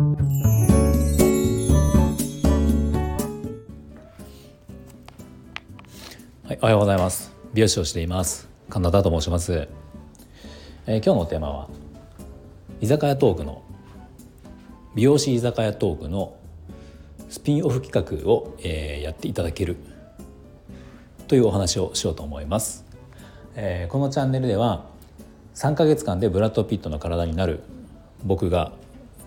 はい、おはようございます。美容師をしています。神田と申します、えー、今日のテーマは居酒屋トークの美容師居酒屋トークのスピンオフ企画を、えー、やっていただけるというお話をしようと思います、えー、このチャンネルでは3ヶ月間でブラッド・ピットの体になる僕が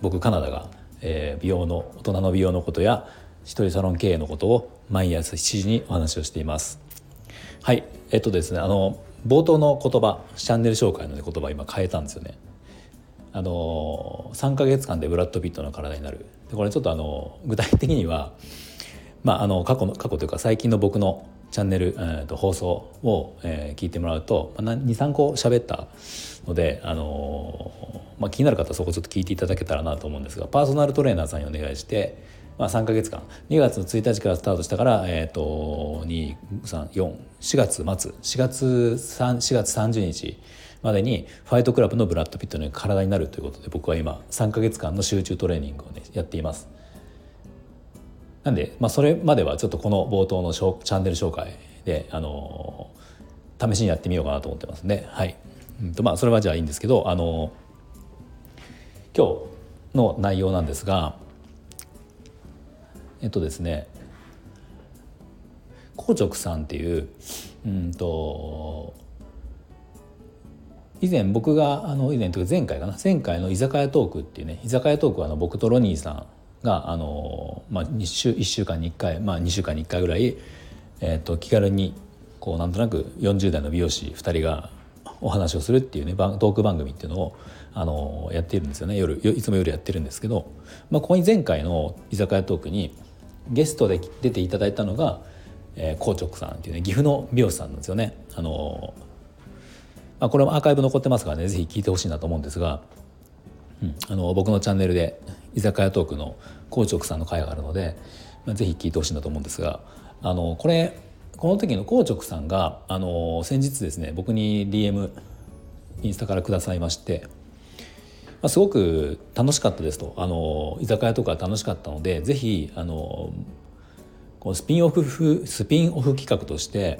僕カナダが、えー、美容の大人の美容のことや一人サロン経営のことを毎朝7時にお話をしています。はい。えっとですねあの冒頭の言葉チャンネル紹介の、ね、言葉今変えたんですよね。あの3か月間でブラッド・ピットの体になる。でこれちょっとあの具体的には、まあ、あの過去の過去というか最近の僕のチャンネル、えー、と放送を、えー、聞いてもらうと、まあ、23個喋ったので、あのー、まあ、気になる方はそこちょっと聞いていただけたらなと思うんですがパーソナルトレーナーさんにお願いして、まあ、3か月間2月の1日からスタートしたから、えーと、2344月末4月 ,3 4月30日までにファイトクラブのブラッド・ピットの体になるということで僕は今3か月間の集中トレーニングをねやっています。なんで、まあ、それまではちょっとこの冒頭のチャンネル紹介で、あの試しにやってみようかなと思ってますんで、はい。うんとまあ、それはじゃあいいんですけど、あの今日の内容なんですがえっとですね硬直さんっていううんと以前僕があの以前というか前回かな前回の居酒屋トークっていうね居酒屋トークはあの僕とロニーさんがあの、まあ、2週1週間に1回、まあ、2週間に1回ぐらい、えーと、気軽にこうなんとなく40代の美容師2人がお話をするっていうねトーク番組っていうのをあのやっているんですよね夜いつも夜やってるんですけど、まあ、ここに前回の居酒屋トークにゲストで出ていただいたのが、えー、コーさんっていうね岐阜の美容師さんなんですよね。あのまあ、これもアーカイブ残ってますからね是非聞いてほしいなと思うんですが、うん、あの僕のチャンネルで居酒屋トークの硬直さんの会があるので、まあ、ぜひ聞いてほしいなと思うんですがあのこれこの時の硬直さんがあの先日ですね僕に DM インスタからくださいまして、まあ、すごく楽しかったですと。あの居酒屋とか楽しかったのでぜひあのこのスピンオフスピンオフ企画として、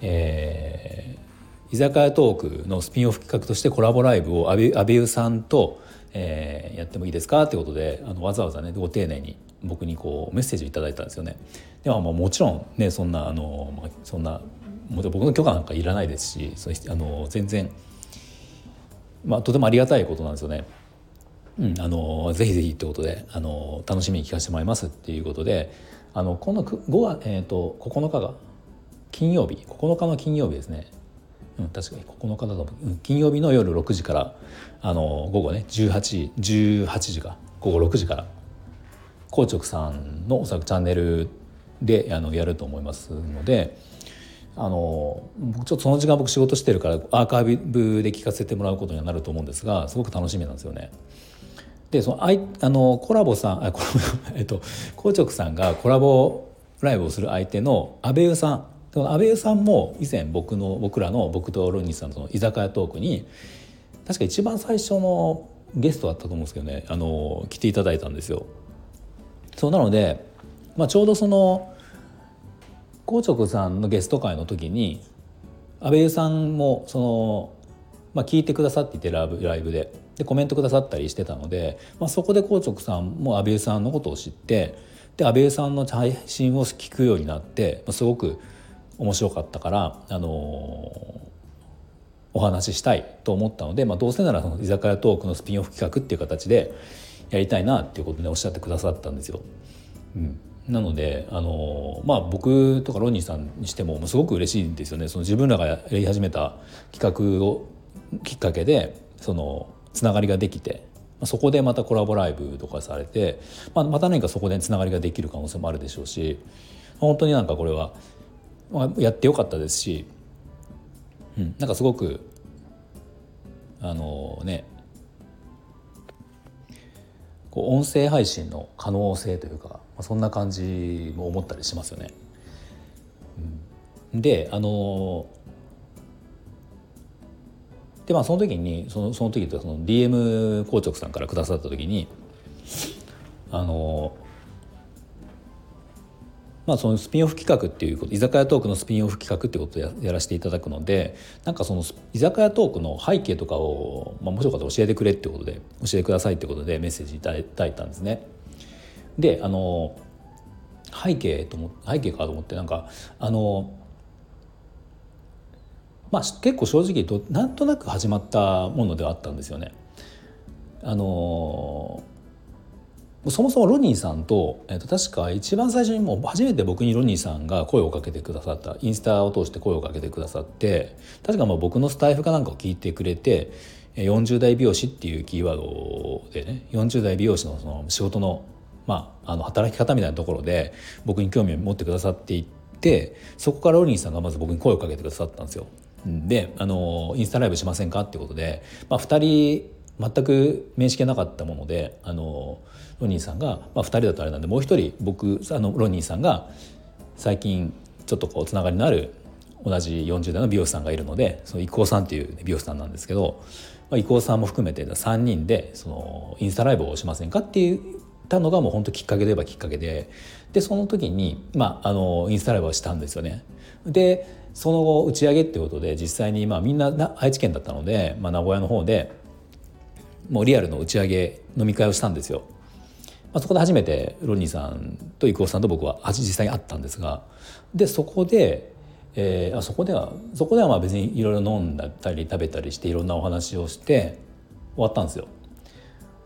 えー、居酒屋トークのスピンオフ企画としてコラボライブを阿部優さんと、えー、やってもいいですかってことであのわざわざねご丁寧に僕にこうメッセージをいただいたんですよね。でももちろんねそんなあの、まあ、そんなも僕の許可なんかいらないですしそあの全然、まあ、とてもありがたいことなんですよね。うん、あのぜひぜひってことであの楽しみに聞かせてもらいますっていうことであのこの5月、えーと、9日が金曜日9日の金曜日ですね、うん、確かに。9日だと、金曜日の夜6時からあの午後ね18時18時か。午後6時から。硬直さんのおそらくチャンネルであのやると思いますのであの僕ちょっとその時間僕仕事してるからアーカイブで聞かせてもらうことにはなると思うんですがすごく楽しみなんですよね。でそのあいあのコラボさんあコラボ えっと硬直さんがコラボライブをする相手の阿部優さん。阿部優さんも以前僕の僕らの僕とロニーさんとの居酒屋トークに確か一番最初のゲストだったと思うんですけどねあの来ていただいたんですよ。そうなので、まあ、ちょうどその硬直さんのゲスト会の時に安倍さんもその、まあ、聞いてくださっていてラブライブででコメントくださったりしてたので、まあ、そこで硬直さんも安倍さんのことを知ってで安倍さんの配信を聞くようになって、まあ、すごく面白かったから、あの、お話ししたいと思ったので、まあ、どうせならその居酒屋トークのスピンオフ企画っていう形でやりたいなっていうことでおっしゃってくださったんですよ。うん、なのであのまあ僕とかロニーさんにしてもすごく嬉しいんですよねその自分らがやり始めた企画をきっかけでそのつながりができてそこでまたコラボライブとかされて、まあ、また何かそこでつながりができる可能性もあるでしょうし本当になんかこれは、やってよかったですし、うん、なんかすごくあのねこう音声配信の可能性というか、まあ、そんな感じも思ったりしますよね。うん、であのでまあその時にそのその時とその DM 硬直さんからくださった時にあのまあ、そのスピンオフ企画っていうこと居酒屋トークのスピンオフ企画っていうことをやらせていただくのでなんかその居酒屋トークの背景とかを、まあ、もしよかったら教えてくれってことで教えてくださいってことでメッセージいただいたんですね。であの背景と思背景かと思ってなんかあのまあ結構正直言うとなんとなく始まったものではあったんですよね。あのそもそもロニーさんと,、えー、と確か一番最初にもう初めて僕にロニーさんが声をかけてくださったインスタを通して声をかけてくださって確かまあ僕のスタイフかなんかを聞いてくれて40代美容師っていうキーワードでね40代美容師のその仕事の,、まあ、あの働き方みたいなところで僕に興味を持ってくださっていってそこからロニーさんがまず僕に声をかけてくださったんですよ。であのインスタライブしませんかっていうことで、まあ、2人全く面識がなかったものであのロニーさんが、まあ、2人だとあれなんでもう一人僕あのロニーさんが最近ちょっとこうつながりのある同じ40代の美容師さんがいるのでその伊藤さんっていう美容師さんなんですけど、まあ、伊藤さんも含めて3人でそのインスタライブをしませんかって言ったのがもう本当きっかけで言えばきっかけででその時に、まあ、あのインスタライブをしたんですよね。でその後打ち上げっていうことで実際にまあみんな愛知県だったので、まあ、名古屋の方でもうリアルの打ち上げ飲み会をしたんですよ。まあ、そこで初めてロニーさんと郁夫さんと僕は実際に会ったんですがでそこで、えー、あそこではそこではまあ別にいろいろ飲んだり食べたりしていろんなお話をして終わったんですよ。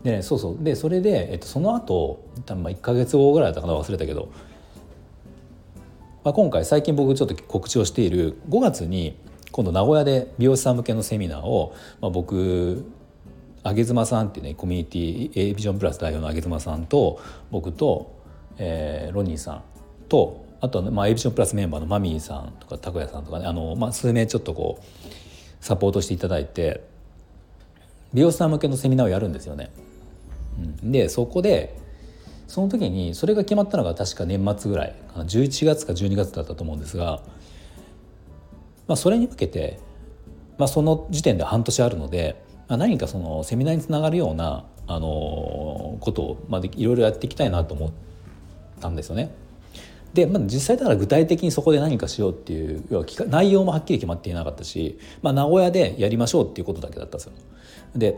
で、ね、そうそうでそれで、えっと、その後多分まあ1か月後ぐらいだったかな忘れたけど、まあ、今回最近僕ちょっと告知をしている5月に今度名古屋で美容師さん向けのセミナーを、まあ、僕上妻さんっていうねコミュニティ A ビジョンプラス代表の上妻さんと僕と、えー、ロニーさんとあとは、まあ、A ビジョンプラスメンバーのマミーさんとか拓哉さんとかねあの、まあ、数名ちょっとこうサポートしていただいて美容師さん向けのセミナーをやるんですよね。うん、でそこでその時にそれが決まったのが確か年末ぐらい11月か12月だったと思うんですが、まあ、それに向けて、まあ、その時点で半年あるのでまあ、何かそのセミナーにつながるようなあのことを、まあ、いろいろやっていきたいなと思ったんですよね。で、まあ、実際だから具体的にそこで何かしようっていう要は内容もはっきり決まっていなかったし、まあ、名古屋でやりましょうっていうことだけだったんですよ。で、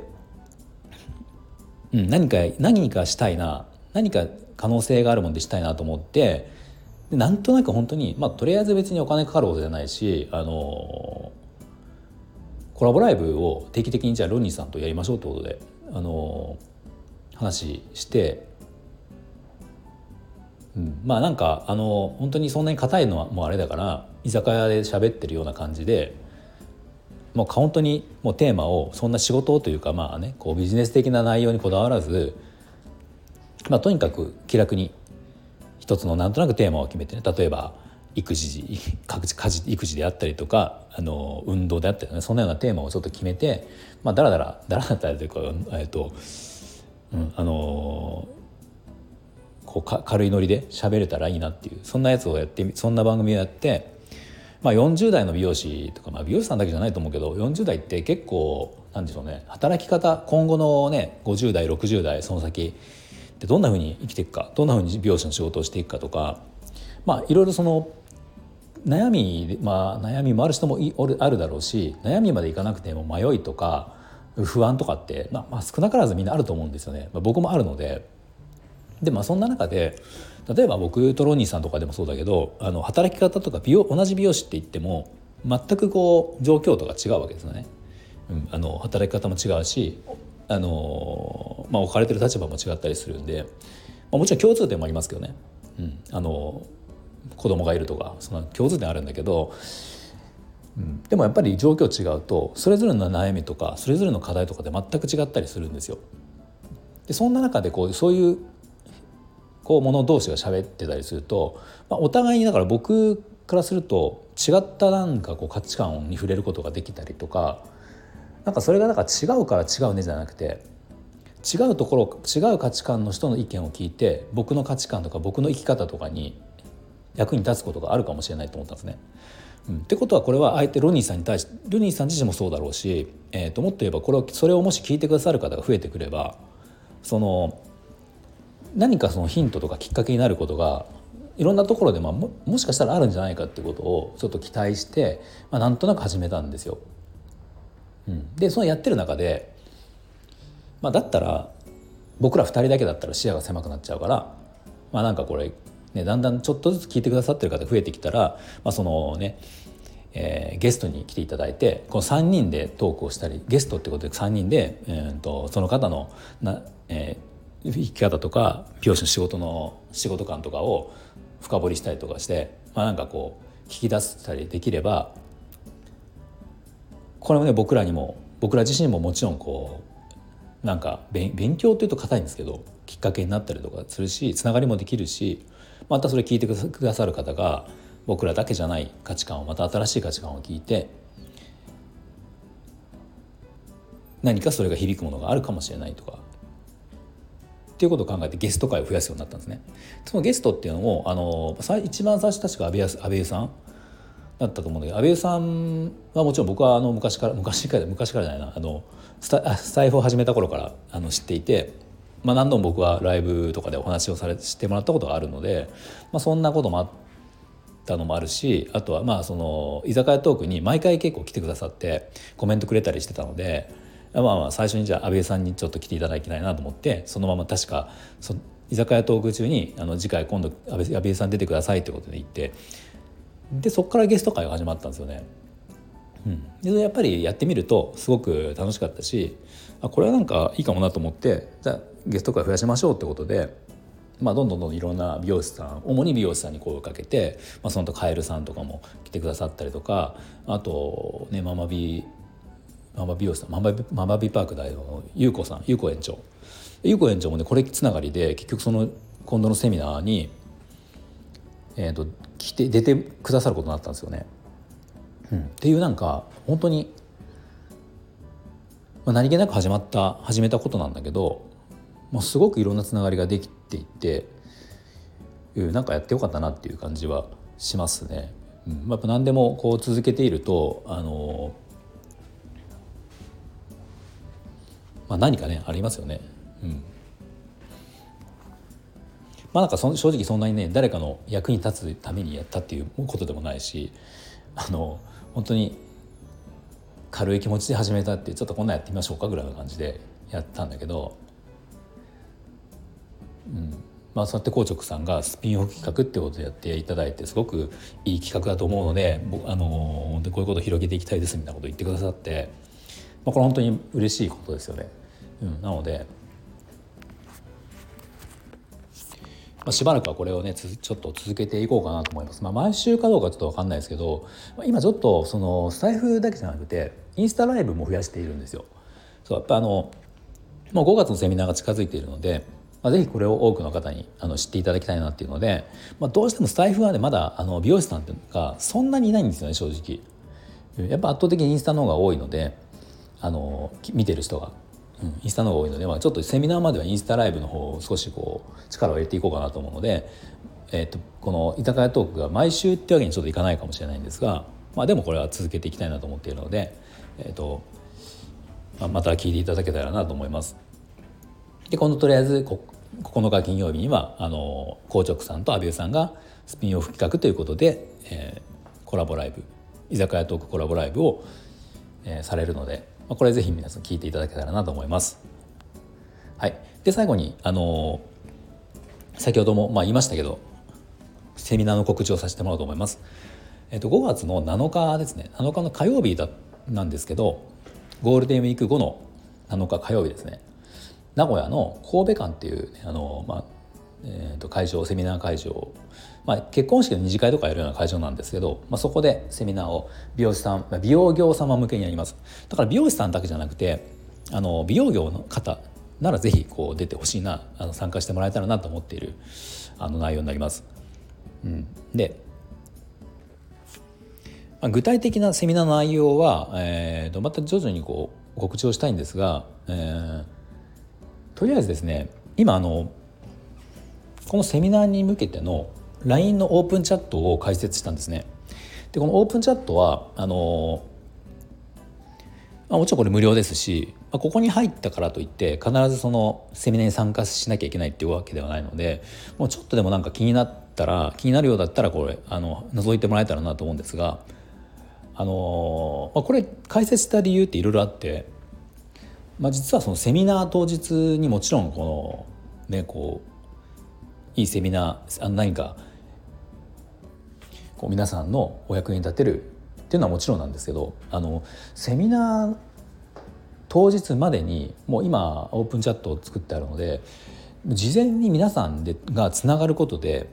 うん、何か何かしたいな何か可能性があるもんでしたいなと思ってなんとなく本当にまあとりあえず別にお金かかることじゃないしあのコラボライブを定期的にじゃあロニーさんとやりましょうってことであの話して、うん、まあなんかあの本当にそんなに硬いのはもうあれだから居酒屋で喋ってるような感じでもう本当にもうテーマをそんな仕事というかまあねこうビジネス的な内容にこだわらず、まあ、とにかく気楽に一つのなんとなくテーマを決めてね。例えば育児家事育児であったりとかあの運動であったりねそんなようなテーマをちょっと決めてまあだらだらだらだったりというかえっと、うん、あのこうか軽いノリで喋れたらいいなっていうそんなやつをやってそんな番組をやって、まあ、40代の美容師とか、まあ、美容師さんだけじゃないと思うけど40代って結構なんでしょうね働き方今後のね50代60代その先でどんなふうに生きていくかどんなふうに美容師の仕事をしていくかとかまあいろいろその悩み、まあ、悩みもある人もあるだろうし悩みまでいかなくても迷いとか不安とかって、まあ、まあ少なからずみんなあると思うんですよね、まあ、僕もあるのででまあそんな中で例えば僕とロニーさんとかでもそうだけどあの働き方とか美容同じ美容師って言っても全くこう状況とか違うわけですよね。うん、あの働き方も違うしあの、まあ、置かれてる立場も違ったりするんで、まあ、もちろん共通点もありますけどね。うん、あの子供がいるとかその共通点あるんだけど、うん、でもやっぱり状況違うとそれぞれの悩みとかそれぞれの課題とかで全く違ったりするんですよ。でそんな中でこうそういうこう者同士が喋ってたりすると、まあ、お互いにだから僕からすると違ったなんかこう価値観に触れることができたりとかなんかそれがだか違うから違うねじゃなくて違うところ違う価値観の人の意見を聞いて僕の価値観とか僕の生き方とかに役に立つことがあるかもしれないと思ったんですね。うん、ってことはこれはあえてロニーさんに対してロニーさん自身もそうだろうし、えー、ともっと言えばこれをそれをもし聞いてくださる方が増えてくればその何かそのヒントとかきっかけになることがいろんなところで、まあ、ももしかしたらあるんじゃないかってことをちょっと期待して、まあ、なんとなく始めたんですよ。うん、でそのやってる中で、まあ、だったら僕ら2人だけだったら視野が狭くなっちゃうからまあなんかこれ、ね、だんだんちょっとずつ聞いてくださってる方増えてきたら、まあ、そのねえー、ゲストに来ていただいてこの3人でトークをしたりゲストってことで3人で、えーと、その方のな、えー、生き方とか美容師の仕事の仕事感とかを深掘りしたりとかして、まあ、なんかこう聞き出したりできればこれもね僕らにも僕ら自身ももちろんこうなんか勉強っていうと硬いんですけどきっかけになったりとかするしつながりもできるしまたそれ聞いてくださる方が僕らだけじゃない価値観をまた新しい価値観を聞いて何かそれが響くものがあるかもしれないとかっていうことを考えてゲスト会を増やすようになったんですね。そのゲストっていうのをあの一番最初確か安倍安倍さんだったと思うんだけど安倍さんはもちろん僕はあの昔から昔から昔からじゃないなあのスタスタイフを始めた頃からあの知っていて、まあ、何度も僕はライブとかでお話をされしてもらったことがあるので、まあ、そんなこともあったのもあるしあとはまあその居酒屋トークに毎回結構来てくださってコメントくれたりしてたのでまあまあ最初にじゃあ安倍さんにちょっと来ていただきたいなと思ってそのまま確かそ居酒屋トーク中にあの次回今度安倍安倍さん出てくださいってことで言ってでそこからゲスト会が始まったんですよね。うん、でやっぱりやってみるとすごく楽しかったしあこれはなんかいいかもなと思ってじゃあゲスト会増やしましょうってことでまあ、どんどんどんどんいろんな美容師さん主に美容師さんに声をかけて、まあ、そのとカエルさんとかも来てくださったりとかあとねママビママ美容師さんママママビパーク代表の優子さん優子園長優子園長もねこれつながりで結局その今度のセミナーに、えーと、来て出てくださることになったんですよね。うん、っていうなんか本当に、まあ、何気なく始まった始めたことなんだけどまあ、すごくいろんなつながりができていってなんかやってよかったなっていう感じはしますね。うん、やっぱ何でもこう続けているとあの、まあ、何かねありますよね。うんまあなんかそ正直そんなにね誰かの役に立つためにやったっていうことでもないしあの本当に軽い気持ちで始めたってちょっとこんなんやってみましょうかぐらいの感じでやったんだけどうんまあ、そうやって硬直さんがスピンオフ企画ってことでやっていただいてすごくいい企画だと思うのであのでこういうことを広げていきたいですみたいなことを言ってくださって、まあ、これ本当に嬉しいことですよね。うん、なので、まあ、しばらくはこれをねちょっと続けていこうかなと思います。まあ、毎週かどうかちょっと分かんないですけど、まあ、今ちょっとそのスタイフだけじゃなくてインスタライブも増やしているんですよ。そうやっぱあのもう5月のセミナーが近づいているのでまあ、ぜひこれを多くの方にあの知っていただきたいなっていうので、まあ、どうしてもスタイフはねまだあの美容師さんっていうのがそんなにいないんですよね正直。やっぱ圧倒的にインスタの方が多いのであの見てる人が、インスタの方が多いので、まあ、ちょっとセミナーまではインスタライブの方を少しこう力を入れていこうかなと思うので、えー、とこの居酒屋トークが毎週ってわけにちょっといかないかもしれないんですが、まあ、でもこれは続けていきたいなと思っているので、えーとまあ、また聞いていただけたらなと思います。で今度とりあえずこ9日金曜日にはあの硬直さんと阿部さんがスピンオフ企画ということで、えー、コラボライブ居酒屋トークコラボライブを、えー、されるので、まあ、これぜひ皆さん聞いていただけたらなと思います。はい、で最後にあの先ほども、まあ、言いましたけどセミナーの告知をさせてもらおうと思います。えっと、5月の7日ですね7日の火曜日だなんですけどゴールデンウィーク後の7日火曜日ですね名古屋の神戸館っていう、ね、あの、まあえー、と会場セミナー会場、まあ、結婚式の二次会とかやるような会場なんですけど、まあ、そこでセミナーを美容師さん美容業様向けにやります。だから美容師さんだけじゃなくてあの美容業の方ならぜひこう出てほしいなあの参加してもらえたらなと思っているあの内容になります。うん、で、まあ、具体的なセミナーの内容は、えー、とまた徐々にこう告知をしたいんですが、えー、とりあえずですね今あのこのセミナーに向けての LINE のオープンチャットを開設したんですね。でこのオープンチャットはあの、まあ、もちろんこれ無料ですしあ、ここに入ったからといって必ずそのセミナーに参加しなきゃいけないっていうわけではないのでもうちょっとでもなんか気になったら気になるようだったらこれあの覗いてもらえたらなと思うんですがあの、まあ、これ解説した理由っていろいろあって、まあ、実はそのセミナー当日にもちろんこのねこういいセミナー何かこう皆さんのお役に立てるっていうのはもちろんなんですけどあのセミナー当日までにもう今オープンチャットを作ってあるので事前に皆さんでがつながることで、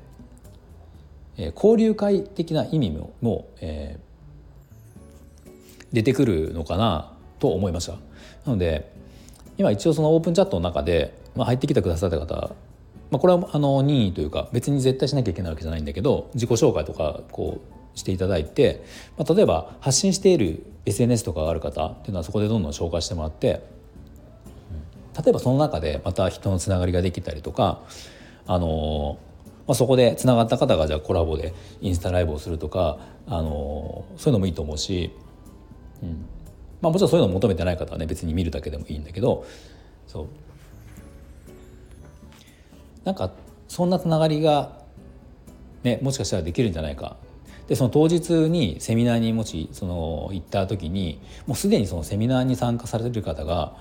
えー、交流会的な意味もも、えー、出てくるのかなと思いました。なので今一応そのオープンチャットの中で、まあ、入ってきてくださった方まあ、これはあの任意というか別に絶対しなきゃいけないわけじゃないんだけど自己紹介とかこうしていただいて、まあ、例えば発信している SNS とかがある方っていうのはそこでどんどん紹介してもらって、例えばその中でまた人のつながりができたりとかあのまあ、そこでつながった方がじゃあコラボでインスタライブをするとか、あのそういうのもいいと思うし、うん。まあ、もちろんそういうのを求めてない方はね別に見るだけでもいいんだけどそう。なんかそんなつながりが、ね、もしかしたらできるんじゃないかでその当日にセミナーにもしその行った時にもうすでにそのセミナーに参加されてる方が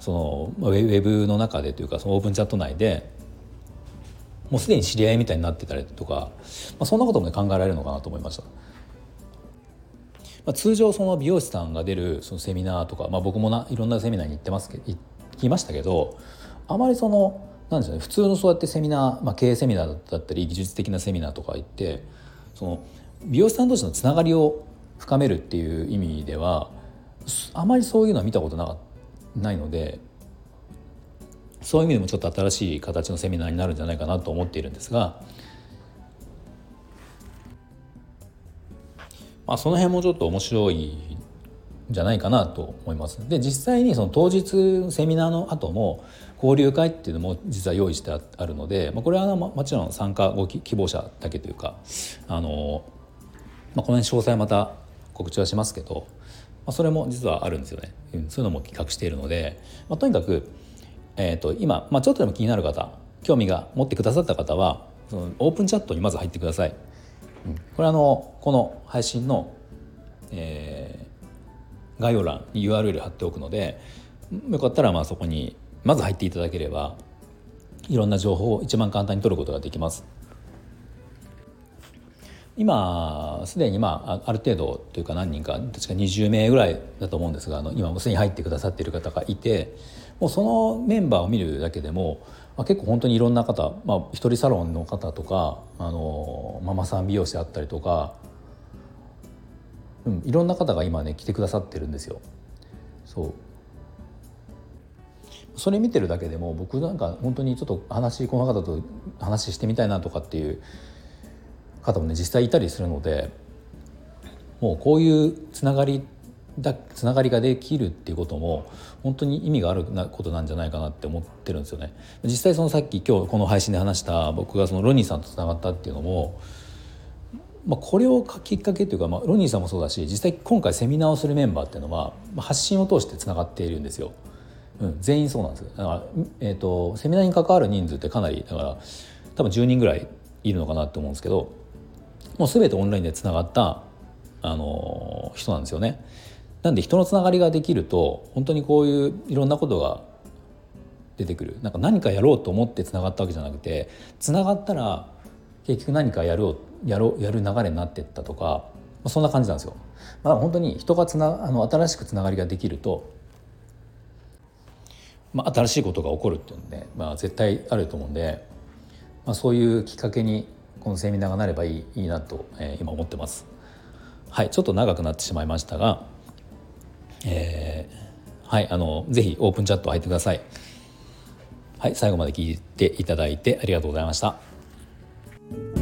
そのウェブの中でというかそのオープンチャット内でもうすでに知り合いみたいになってたりとか、まあ、そんなことも、ね、考えられるのかなと思いました。まあ、通常その美容師さんが出るそのセミナーとか、まあ、僕もないろんなセミナーに行ってますけ行きましたけどあまりそのなんですね。普通のそうやってセミナー、まあ、経営セミナーだったり技術的なセミナーとか行ってその美容師さん同士のつながりを深めるっていう意味ではあまりそういうのは見たことなないのでそういう意味でもちょっと新しい形のセミナーになるんじゃないかなと思っているんですが、まあ、その辺もちょっと面白いじゃないかなと思います。で実際にその当日セミナーの後も交流会っていうのも実は用意してあるので、まあ、これはもちろん参加ご希望者だけというかあの、まあ、この辺詳細また告知はしますけど、まあ、それも実はあるんですよね、うん、そういうのも企画しているので、まあ、とにかく、えーと、今、まあ、ちょっとでも気になる方興味が持ってくださった方はそのオープンチャットにまず入ってください。うん、これあのこの配信の、えー、概要欄に URL 貼っておくのでよかったらまあそこにまず入っていただければいろんな情報を一番簡単に取ることができます。今すでにまあある程度というか何人か確か20名ぐらいだと思うんですがあの今もすでに入ってくださっている方がいてもうそのメンバーを見るだけでも、まあ、結構本当にいろんな方、まあ、一人サロンの方とかあのママさん美容師であったりとか、うん、いろんな方が今ね来てくださってるんですよ。そうそれ見てるだけでも僕なんか本当にちょっと話この方と話してみたいなとかっていう方もね実際いたりするのでもうこういうつながりだつながりができるっていうことも本当に意味があるなことなんじゃないかなって思ってるんですよね。実際そのさっき今日この配信で話した僕がそのロニーさんとつながったっていうのも、まあ、これをきっかけというか、まあ、ロニーさんもそうだし実際今回セミナーをするメンバーっていうのは発信を通してつながっているんですよ。うん、全員そうなんですだから、えーと、セミナーに関わる人数ってかなりだから多分10人ぐらいいるのかなと思うんですけどもう全てオンラインでつながった、あのー、人なんですよね。なんで人のつながりができると本当にこういういろんなことが出てくるなんか何かやろうと思ってつながったわけじゃなくてつながったら結局何かやろうやろうやる流れになっていったとか、まあ、そんな感じなんですよ。まあ、本当に人がつなあの新しくつながりができるとまあ、新しいことが起こるっていうので、まあ、絶対あると思うんで、まあ、そういうきっかけにこのセミナーがなればいいいいなと、えー、今思ってます。はい、ちょっと長くなってしまいましたが、えー、はい、あのぜひオープンチャット入ってください。はい、最後まで聞いていただいてありがとうございました。